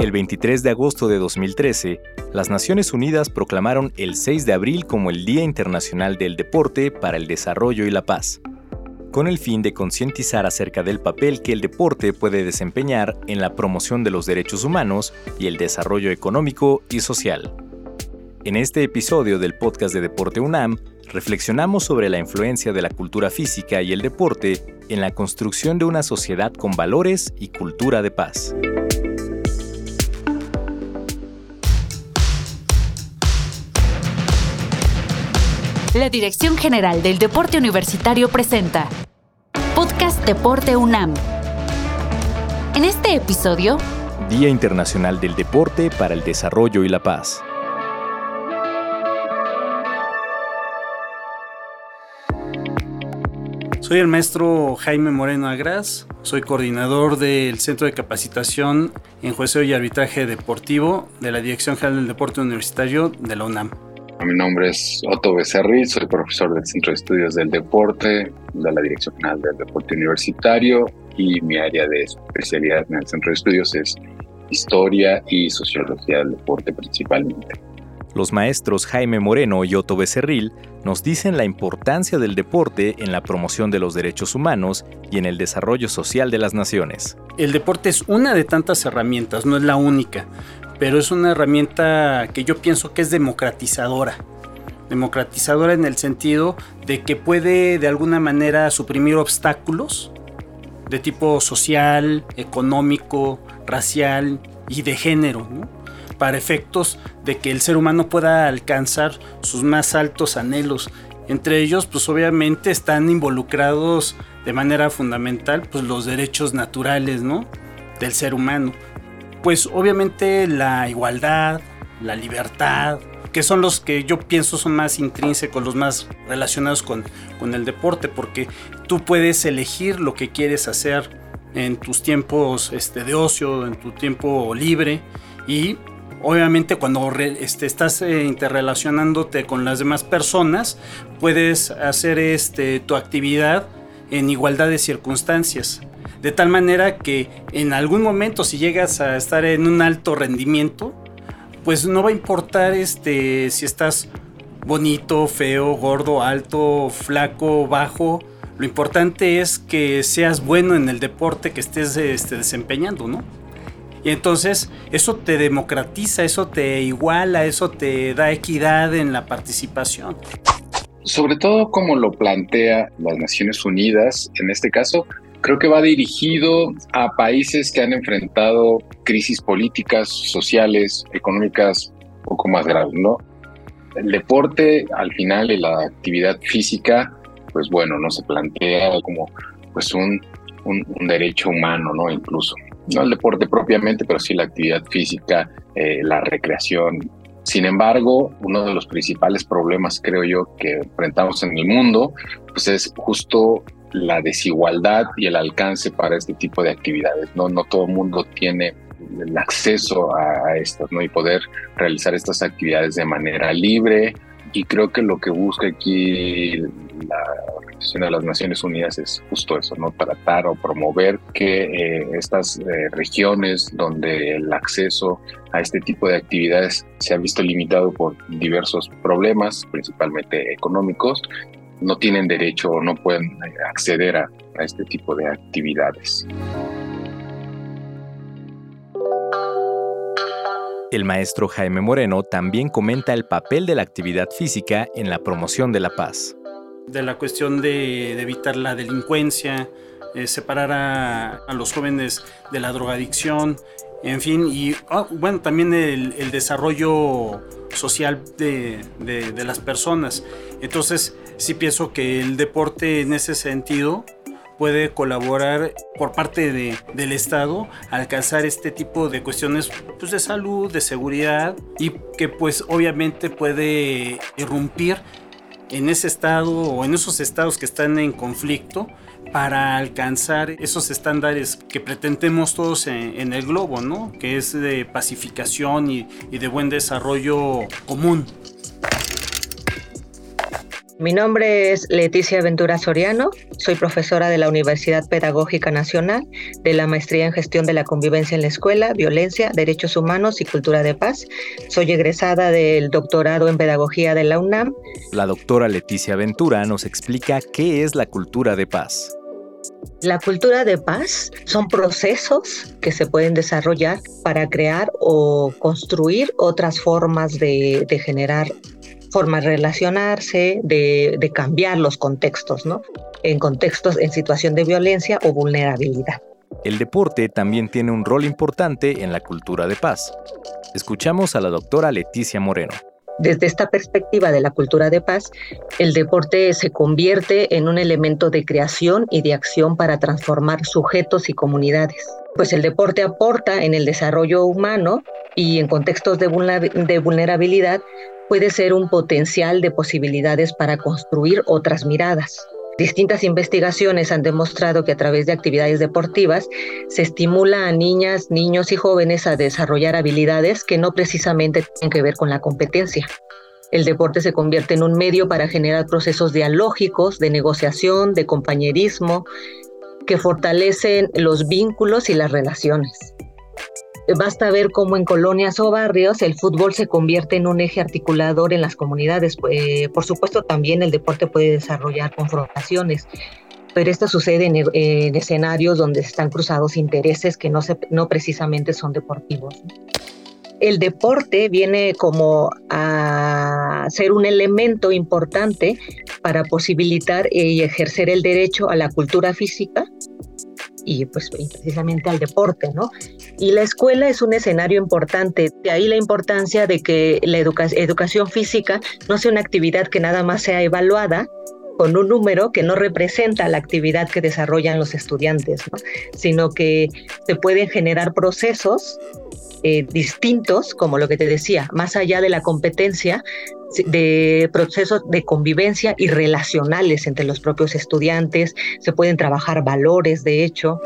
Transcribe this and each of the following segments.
El 23 de agosto de 2013, las Naciones Unidas proclamaron el 6 de abril como el Día Internacional del Deporte para el Desarrollo y la Paz, con el fin de concientizar acerca del papel que el deporte puede desempeñar en la promoción de los derechos humanos y el desarrollo económico y social. En este episodio del podcast de Deporte UNAM, reflexionamos sobre la influencia de la cultura física y el deporte en la construcción de una sociedad con valores y cultura de paz. La Dirección General del Deporte Universitario presenta Podcast Deporte UNAM. En este episodio, Día Internacional del Deporte para el Desarrollo y la Paz. Soy el maestro Jaime Moreno Agras, soy coordinador del Centro de Capacitación en Jueceo y Arbitraje Deportivo de la Dirección General del Deporte Universitario de la UNAM. Mi nombre es Otto Becerril, soy profesor del Centro de Estudios del Deporte de la Dirección General del Deporte Universitario y mi área de especialidad en el Centro de Estudios es Historia y Sociología del Deporte principalmente. Los maestros Jaime Moreno y Otto Becerril nos dicen la importancia del deporte en la promoción de los derechos humanos y en el desarrollo social de las naciones. El deporte es una de tantas herramientas, no es la única, pero es una herramienta que yo pienso que es democratizadora. Democratizadora en el sentido de que puede de alguna manera suprimir obstáculos de tipo social, económico, racial y de género, para efectos de que el ser humano pueda alcanzar sus más altos anhelos. Entre ellos, pues obviamente están involucrados de manera fundamental pues, los derechos naturales ¿no? del ser humano pues obviamente la igualdad, la libertad, que son los que yo pienso son más intrínsecos, los más relacionados con, con el deporte, porque tú puedes elegir lo que quieres hacer en tus tiempos este, de ocio, en tu tiempo libre y obviamente cuando este, estás eh, interrelacionándote con las demás personas, puedes hacer este, tu actividad en igualdad de circunstancias de tal manera que en algún momento si llegas a estar en un alto rendimiento, pues no va a importar este si estás bonito, feo, gordo, alto, flaco, bajo. Lo importante es que seas bueno en el deporte que estés este, desempeñando, ¿no? Y entonces eso te democratiza, eso te iguala, eso te da equidad en la participación. Sobre todo como lo plantea las Naciones Unidas, en este caso, creo que va dirigido a países que han enfrentado crisis políticas, sociales, económicas un poco más graves, ¿no? El deporte, al final, y la actividad física, pues bueno, no se plantea como pues un, un, derecho humano, ¿no? Incluso. No el deporte propiamente, pero sí la actividad física, eh, la recreación. Sin embargo, uno de los principales problemas, creo yo, que enfrentamos en el mundo, pues es justo la desigualdad y el alcance para este tipo de actividades. No, no todo el mundo tiene el acceso a, estas, ¿no? Y poder realizar estas actividades de manera libre. Y creo que lo que busca aquí la Organización de las Naciones Unidas es justo eso, ¿no? Tratar o promover que eh, estas eh, regiones donde el acceso a este tipo de actividades se ha visto limitado por diversos problemas, principalmente económicos, no tienen derecho o no pueden eh, acceder a, este tipo de actividades. El maestro Jaime Moreno también comenta el papel de la actividad física en la promoción de la paz. De la cuestión de, evitar la delincuencia, eh, separar a, los jóvenes de la drogadicción, en fin, y ah, bueno, también el, desarrollo social de, de, las personas. Entonces, sí pienso que el deporte en ese sentido puede colaborar por parte de, del Estado a alcanzar este tipo de cuestiones pues, de salud, de seguridad y que pues obviamente puede irrumpir en ese estado o en esos estados que están en conflicto para alcanzar esos estándares que pretendemos todos en, el globo, ¿no? Que es de pacificación y de buen desarrollo común. Mi nombre es Leticia Ventura Soriano, soy profesora de la Universidad Pedagógica Nacional de la Maestría en Gestión de la Convivencia en la Escuela, Violencia, Derechos Humanos y Cultura de Paz. Soy egresada del doctorado en Pedagogía de la UNAM. La doctora Leticia Ventura nos explica qué es la cultura de paz. La cultura de paz son procesos que se pueden desarrollar para crear o construir otras formas de, de generar forma de relacionarse, de, cambiar los contextos, ¿no? En contextos en situación de violencia o vulnerabilidad. El deporte también tiene un rol importante en la cultura de paz. Escuchamos a la doctora Leticia Moreno. Desde esta perspectiva de la cultura de paz, el deporte se convierte en un elemento de creación y de acción para transformar sujetos y comunidades. Pues el deporte aporta en el desarrollo humano y en contextos de vulnerabilidad puede ser un potencial de posibilidades para construir otras miradas. Distintas investigaciones han demostrado que a través de actividades deportivas se estimula a niñas, niños y jóvenes a desarrollar habilidades que no precisamente tienen que ver con la competencia. El deporte se convierte en un medio para generar procesos dialógicos, de negociación, de compañerismo, que fortalecen los vínculos y las relaciones. Basta ver cómo en colonias o barrios el fútbol se convierte en un eje articulador en las comunidades. Eh, por supuesto, también el deporte puede desarrollar confrontaciones, pero esto sucede en, escenarios donde están cruzados intereses que no, no precisamente son deportivos. El deporte viene como a ser un elemento importante para posibilitar y ejercer el derecho a la cultura física y pues precisamente al deporte, ¿no? Y la escuela es un escenario importante, de ahí la importancia de que la educación física no sea una actividad que nada más sea evaluada, con un número que no representa la actividad que desarrollan los estudiantes, ¿no? sino que se pueden generar procesos eh, distintos, como lo que te decía, más allá de la competencia, de procesos de convivencia y relacionales entre los propios estudiantes, se pueden trabajar valores, de hecho.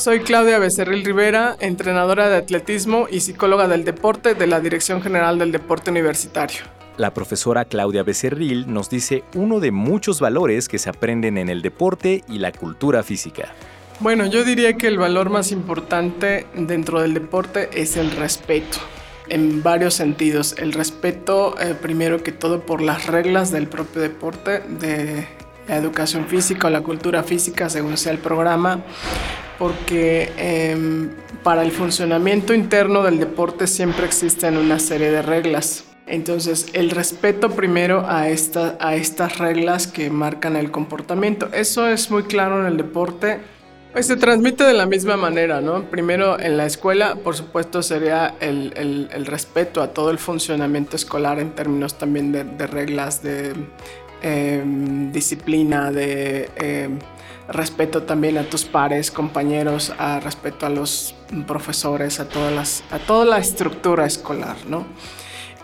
Soy Claudia Becerril Rivera, entrenadora de atletismo y psicóloga del deporte de la Dirección General del Deporte Universitario. La profesora Claudia Becerril nos dice uno de muchos valores que se aprenden en el deporte y la cultura física. Bueno, yo diría que el valor más importante dentro del deporte es el respeto, en varios sentidos. El respeto, eh, primero que todo, por las reglas del propio deporte, de la educación física o la cultura física, según sea el programa, porque em, para el funcionamiento interno del deporte siempre existen una serie de reglas. Entonces, el respeto primero a estas reglas que marcan el comportamiento. Eso es muy claro en el deporte pues se transmite de la misma manera, ¿no? Primero en la escuela, por supuesto, sería el, respeto a todo el funcionamiento escolar en términos también de, reglas, de em, disciplina, de em, respeto también a tus pares, compañeros, a respeto a los profesores, a, toda la estructura escolar, ¿no?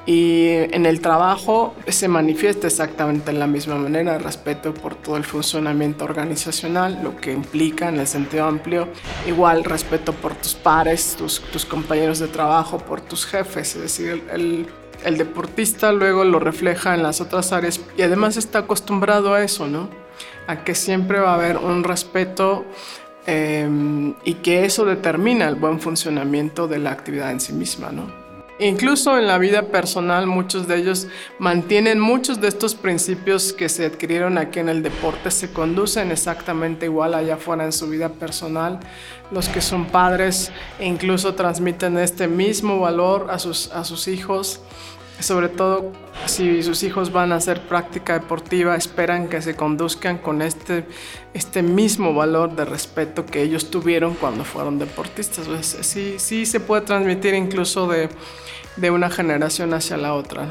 Y en el trabajo se manifiesta exactamente de la misma manera, respeto por todo el funcionamiento organizacional, lo que implica en el sentido amplio, igual respeto por tus pares, tus, tus compañeros de trabajo, por tus jefes, es decir, el, el, deportista luego lo refleja en las otras áreas y además está acostumbrado a eso, ¿no? A que siempre va a haber un respeto eh, y que eso determina el buen funcionamiento de la actividad en sí misma, ¿no? Incluso en la vida personal muchos de ellos mantienen muchos de estos principios que se adquirieron aquí en el deporte, se conducen exactamente igual allá afuera en su vida personal. Los que son padres incluso transmiten este mismo valor a sus, a sus hijos sobre todo si sus hijos van a hacer práctica deportiva, esperan que se conduzcan con este, este mismo valor de respeto que ellos tuvieron cuando fueron deportistas. Sí, sí se puede transmitir incluso de, de una generación hacia la otra.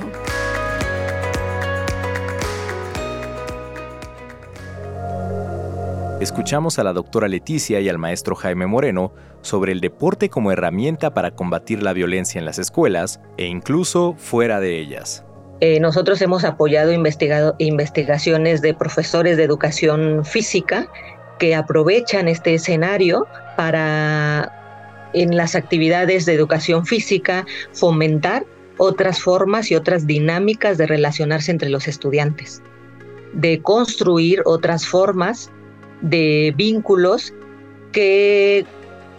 Escuchamos a la doctora Leticia y al maestro Jaime Moreno sobre el deporte como herramienta para combatir la violencia en las escuelas e incluso fuera de ellas. Eh, nosotros hemos apoyado investigaciones de profesores de educación física que aprovechan este escenario para en las actividades de educación física, fomentar otras formas y otras dinámicas de relacionarse entre los estudiantes, de construir otras formas de vínculos que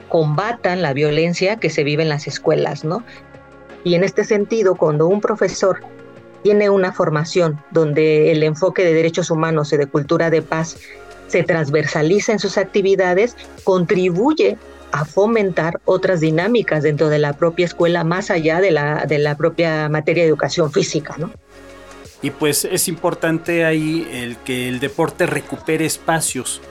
combatan la violencia que se vive en las escuelas, ¿no? Y en este sentido, cuando un profesor tiene una formación donde el enfoque de derechos humanos y de cultura de paz se transversaliza en sus actividades, contribuye a fomentar otras dinámicas dentro de la propia escuela más allá de la, de la propia materia de educación física, ¿no? Y pues es importante ahí el que el deporte recupere espacios.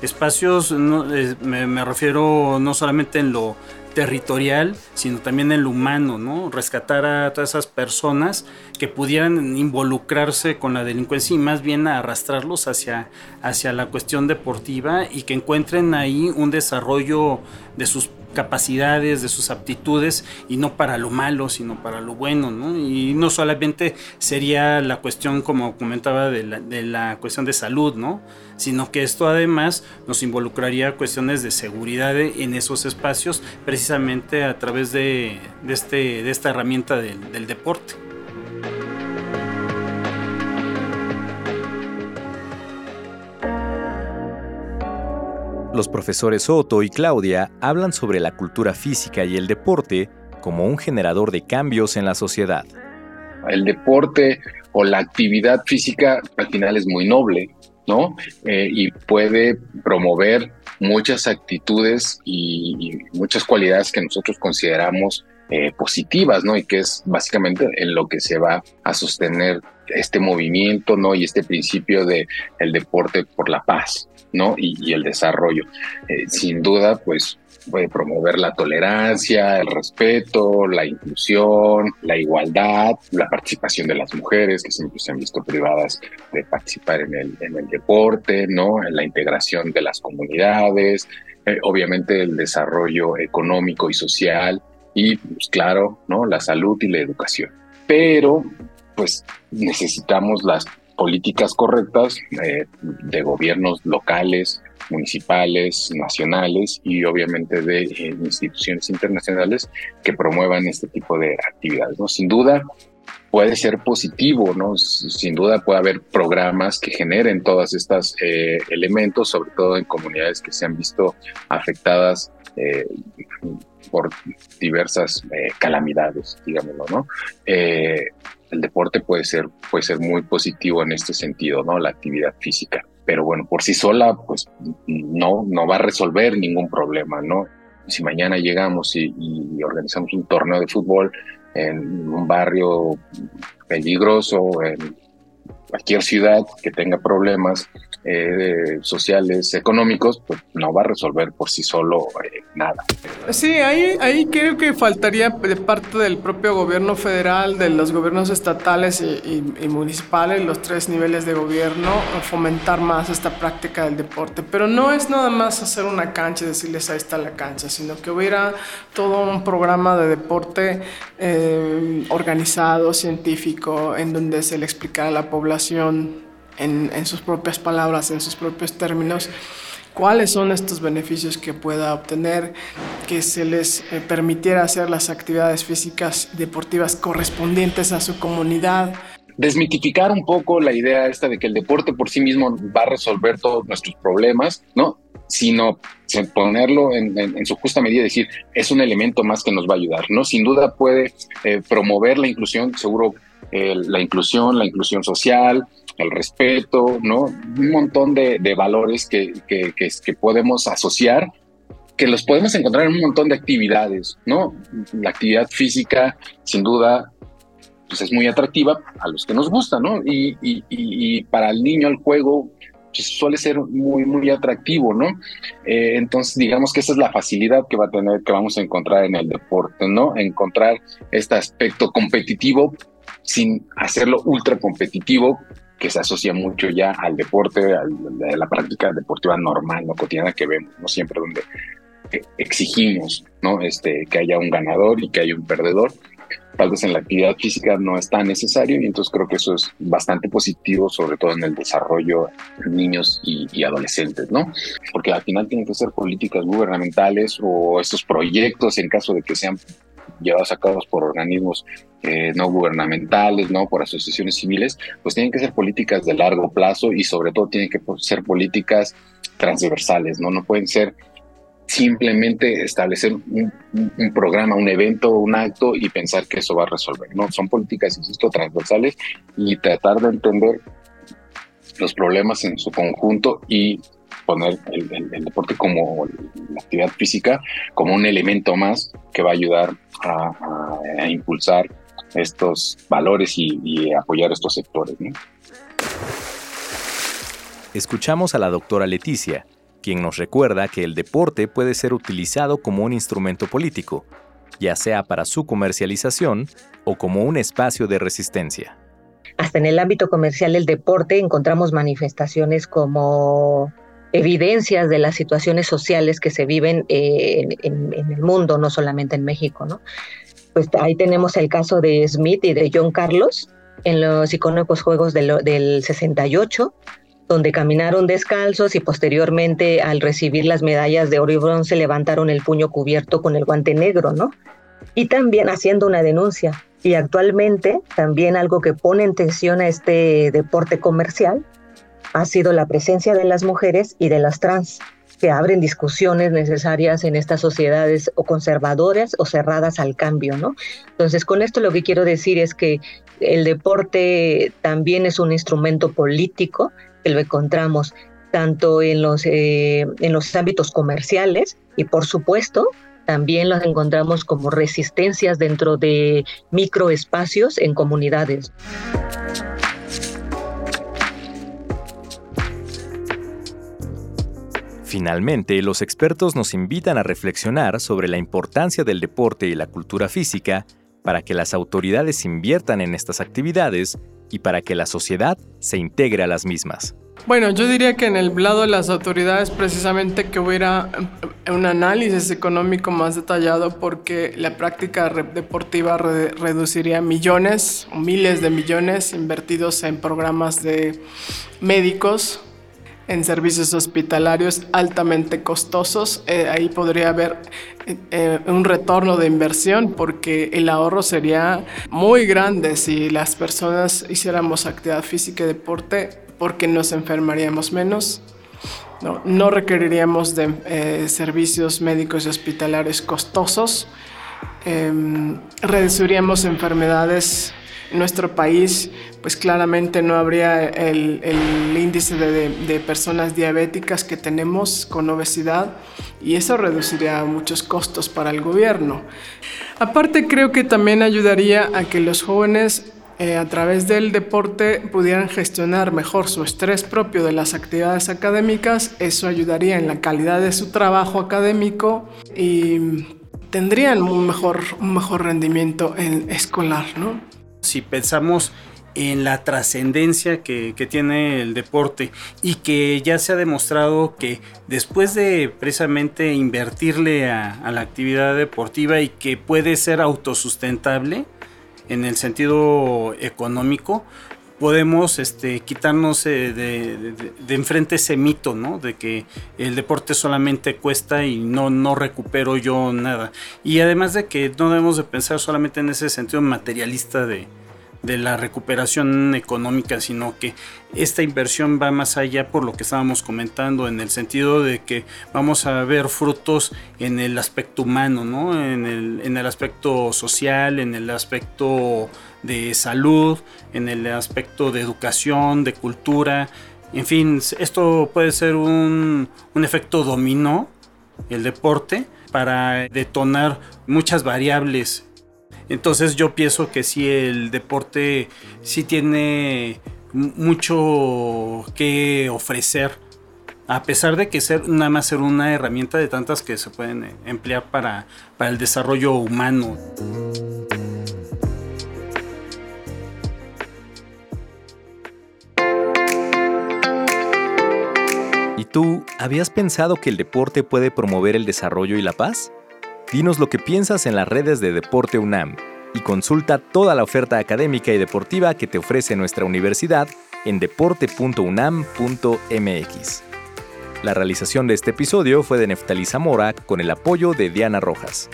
Espacios, me, me refiero no solamente en lo territorial, sino también en lo humano, ¿no? Rescatar a todas esas personas que pudieran involucrarse con la delincuencia y más bien arrastrarlos hacia, hacia la cuestión deportiva y que encuentren ahí un desarrollo de sus capacidades, de sus aptitudes y no para lo malo, sino para lo bueno, ¿no? Y no solamente sería la cuestión, como comentaba, de la, de la cuestión de salud, ¿no? Sino que esto además nos involucraría cuestiones de seguridad en esos espacios, precisamente a través de, de este, de esta herramienta del, del deporte. Los profesores Otto y Claudia hablan sobre la cultura física y el deporte como un generador de cambios en la sociedad. El deporte o la actividad física al final es muy noble, ¿no? Eh, y puede promover muchas actitudes y, muchas cualidades que nosotros consideramos eh, positivas, ¿no? Y que es básicamente en lo que se va a sostener este movimiento, ¿no? Y este principio de el deporte por la paz, ¿no? Y, el desarrollo. Eh, sin duda, pues puede promover la tolerancia, el respeto, la inclusión, la igualdad, la participación de las mujeres que siempre se han visto privadas de participar en el, en el deporte, ¿no? En la integración de las comunidades, eh, obviamente el desarrollo económico y social y, pues claro, ¿no? La salud y la educación. Pero, pues necesitamos las políticas correctas eh, de gobiernos locales, municipales, nacionales y obviamente de eh, instituciones internacionales que promuevan este tipo de actividades. ¿no? Sin duda puede ser positivo, ¿no? Sin duda puede haber programas que generen todos estos eh, elementos, sobre todo en comunidades que se han visto afectadas por diversas calamidades, digámoslo, ¿no? el deporte puede ser, puede ser muy positivo en este sentido, ¿no? La actividad física. Pero bueno, por sí sola, pues no, no va a resolver ningún problema, ¿no? Si mañana llegamos y, y organizamos un torneo de fútbol en un barrio peligroso, en cualquier ciudad que tenga problemas eh, sociales, económicos, pues no va a resolver por sí solo eh, nada. Sí, ahí, ahí creo que faltaría de parte del propio gobierno federal, de los gobiernos estatales y, municipales, los tres niveles de gobierno, fomentar más esta práctica del deporte. Pero no es nada más hacer una cancha y decirles ahí está la cancha, sino que hubiera todo un programa de deporte eh, organizado, científico, en donde se le explicara a la población en, sus propias palabras, en sus propios términos, cuáles son estos beneficios que pueda obtener, que se les eh, permitiera hacer las actividades físicas deportivas correspondientes a su comunidad. Desmitificar un poco la idea esta de que el deporte por sí mismo va a resolver todos nuestros problemas, ¿no? Sino ponerlo en, su justa medida, decir, es un elemento más que nos va a ayudar, ¿no? Sin duda puede eh, promover la inclusión, seguro eh, la inclusión, la inclusión social, el respeto, ¿no? Un montón de, valores que, que, que, podemos asociar, que los podemos encontrar en un montón de actividades, ¿no? La actividad física, sin duda, pues es muy atractiva a los que nos gusta, ¿no? Y, y, y para el niño el juego pues suele ser muy, muy atractivo, ¿no? Eh, entonces, digamos que esa es la facilidad que va a tener, que vamos a encontrar en el deporte, ¿no? Encontrar este aspecto competitivo sin hacerlo ultra competitivo, que se asocia mucho ya al deporte, a la práctica deportiva normal, no cotidiana que vemos, no siempre donde exigimos, ¿no? Este, que haya un ganador y que haya un perdedor. tal vez en la actividad física no es tan necesario y entonces creo que eso es bastante positivo, sobre todo en el desarrollo de niños y, adolescentes, ¿no? Porque al final tienen que ser políticas gubernamentales o estos proyectos en caso de que sean llevados a cabo por organismos eh, no gubernamentales, no por asociaciones civiles, pues tienen que ser políticas de largo plazo y sobre todo tienen que ser políticas transversales, no no pueden ser simplemente establecer un, programa, un evento, un acto y pensar que eso va a resolver. No, son políticas, insisto, transversales y tratar de entender los problemas en su conjunto y poner el, deporte como la actividad física como un elemento más que va a ayudar a, impulsar estos valores y, y, apoyar estos sectores. Escuchamos a la doctora Leticia, quien nos recuerda que el deporte puede ser utilizado como un instrumento político, ya sea para su comercialización o como un espacio de resistencia. Hasta en el ámbito comercial del deporte encontramos manifestaciones como evidencias de las situaciones sociales que se viven eh, en, el mundo, no solamente en México, ¿no? Pues ahí tenemos el caso de Smith y de John Carlos en los icónicos Juegos del, del 68, donde caminaron descalzos y posteriormente al recibir las medallas de oro y bronce levantaron el puño cubierto con el guante negro, ¿no? Y también haciendo una denuncia. Y actualmente también algo que pone en tensión a este deporte comercial ha sido la presencia de las mujeres y de las trans, que abren discusiones necesarias en estas sociedades o conservadoras o cerradas al cambio, ¿no? Entonces, con esto lo que quiero decir es que el deporte también es un instrumento político que lo encontramos tanto en los, eh, en los ámbitos comerciales y por supuesto también los encontramos como resistencias dentro de microespacios en comunidades. Finalmente, los expertos nos invitan a reflexionar sobre la importancia del deporte y la cultura física para que las autoridades inviertan en estas actividades y para que la sociedad se integre a las mismas. Bueno, yo diría que en el lado de las autoridades precisamente que hubiera eh, un análisis económico más detallado porque la práctica deportiva reduciría millones o miles de millones invertidos en programas de médicos, en servicios hospitalarios altamente costosos. Eh, ahí podría haber eh, un retorno de inversión porque el ahorro sería muy grande si las personas hiciéramos actividad física y deporte porque nos enfermaríamos menos. No, requeriríamos de eh, servicios médicos y hospitalarios costosos. Em, reduciríamos enfermedades nuestro país, pues claramente no habría el, índice de, personas diabéticas que tenemos con obesidad y eso reduciría muchos costos para el gobierno. Aparte creo que también ayudaría a que los jóvenes eh, a través del deporte pudieran gestionar mejor su estrés propio de las actividades académicas, eso ayudaría en la calidad de su trabajo académico y tendrían un mejor, un mejor rendimiento en escolar, ¿no? Si pensamos en la trascendencia que, tiene el deporte y que ya se ha demostrado que después de precisamente invertirle a, la actividad deportiva y que puede ser autosustentable en el sentido económico, podemos este, quitarnos eh, de, enfrente ese mito, ¿no? De que el deporte solamente cuesta y no, no recupero yo nada. Y además de que no debemos de pensar solamente en ese sentido materialista de, de la recuperación económica, sino que esta inversión va más allá por lo que estábamos comentando, en el sentido de que vamos a ver frutos en el aspecto humano, ¿no? en, el, en el aspecto social, en el aspecto de salud, en el aspecto de educación, de cultura. En fin, esto puede ser un, un efecto dominó, el deporte, para detonar muchas variables entonces yo pienso que sí, el deporte sí tiene mucho que ofrecer, a pesar de que ser nada más ser una herramienta de tantas que se pueden eh, emplear para, para el desarrollo humano. ¿Y tú habías pensado que el deporte puede promover el desarrollo y la paz? Dinos lo que piensas en las redes de Deporte UNAM y consulta toda la oferta académica y deportiva que te ofrece nuestra universidad en deporte.unam.mx. La realización de este episodio fue de Neftalí Zamora con el apoyo de Diana Rojas.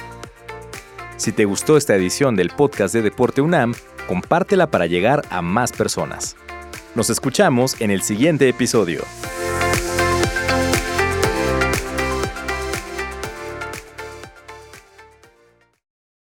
Si te gustó esta edición del podcast de Deporte UNAM, compártela para llegar a más personas. Nos escuchamos en el siguiente episodio.